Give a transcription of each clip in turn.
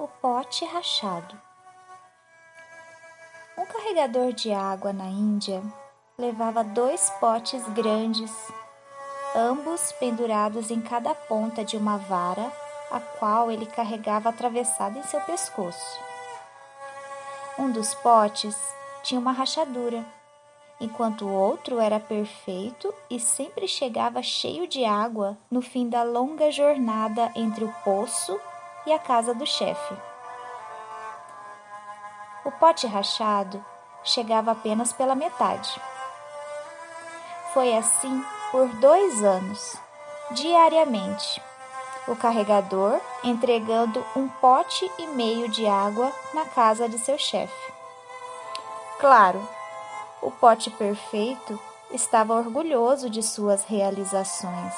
O pote rachado. Um carregador de água na Índia levava dois potes grandes, ambos pendurados em cada ponta de uma vara, a qual ele carregava atravessada em seu pescoço. Um dos potes tinha uma rachadura, enquanto o outro era perfeito e sempre chegava cheio de água no fim da longa jornada entre o poço e a casa do chefe. O pote rachado chegava apenas pela metade. Foi assim por dois anos, diariamente, o carregador entregando um pote e meio de água na casa de seu chefe. Claro, o pote perfeito estava orgulhoso de suas realizações.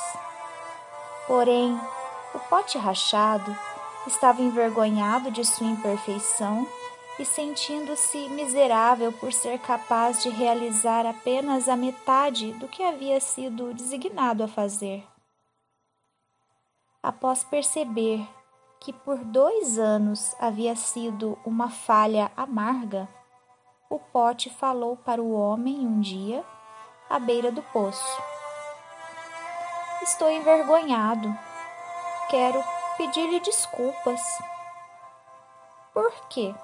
Porém, o pote rachado estava envergonhado de sua imperfeição e sentindo-se miserável por ser capaz de realizar apenas a metade do que havia sido designado a fazer. Após perceber que por dois anos havia sido uma falha amarga, o pote falou para o homem um dia, à beira do poço: Estou envergonhado. Quero pedir-lhe desculpas. Por quê?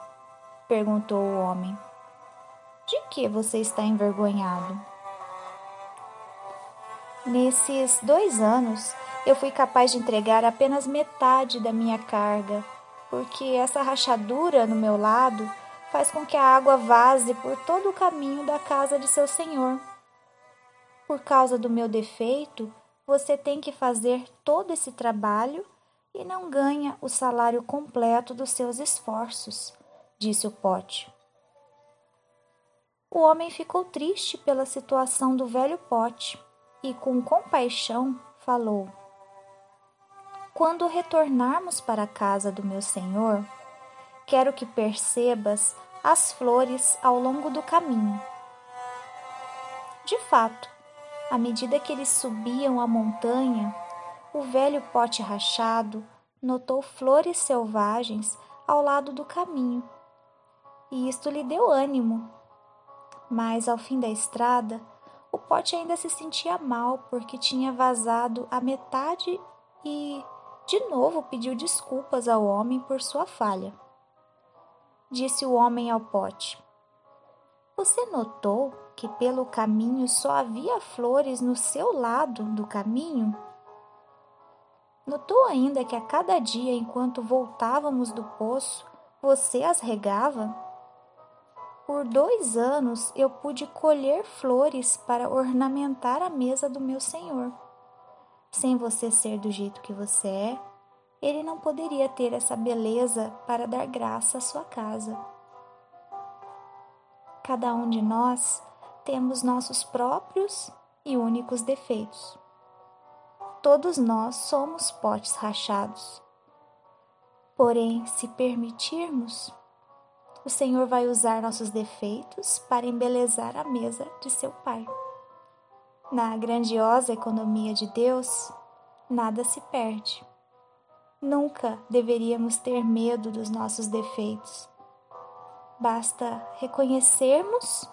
perguntou o homem. De que você está envergonhado? Nesses dois anos, eu fui capaz de entregar apenas metade da minha carga, porque essa rachadura no meu lado faz com que a água vaze por todo o caminho da casa de seu senhor. Por causa do meu defeito, você tem que fazer todo esse trabalho e não ganha o salário completo dos seus esforços, disse o pote. O homem ficou triste pela situação do velho pote e, com compaixão, falou: Quando retornarmos para a casa do meu senhor, quero que percebas as flores ao longo do caminho. De fato, à medida que eles subiam a montanha, o velho pote rachado notou flores selvagens ao lado do caminho, e isto lhe deu ânimo. Mas ao fim da estrada, o pote ainda se sentia mal porque tinha vazado a metade e, de novo, pediu desculpas ao homem por sua falha. Disse o homem ao pote: Você notou que pelo caminho só havia flores no seu lado do caminho? Notou ainda que a cada dia, enquanto voltávamos do poço, você as regava? Por dois anos eu pude colher flores para ornamentar a mesa do meu senhor. Sem você ser do jeito que você é, ele não poderia ter essa beleza para dar graça à sua casa. Cada um de nós temos nossos próprios e únicos defeitos todos nós somos potes rachados. Porém, se permitirmos, o Senhor vai usar nossos defeitos para embelezar a mesa de seu Pai. Na grandiosa economia de Deus, nada se perde. Nunca deveríamos ter medo dos nossos defeitos. Basta reconhecermos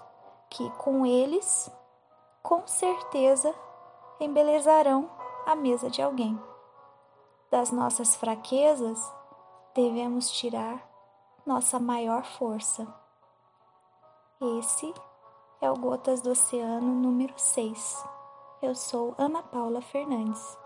que com eles, com certeza, embelezarão à mesa de alguém. Das nossas fraquezas, devemos tirar nossa maior força. Esse é o Gotas do Oceano número 6. Eu sou Ana Paula Fernandes.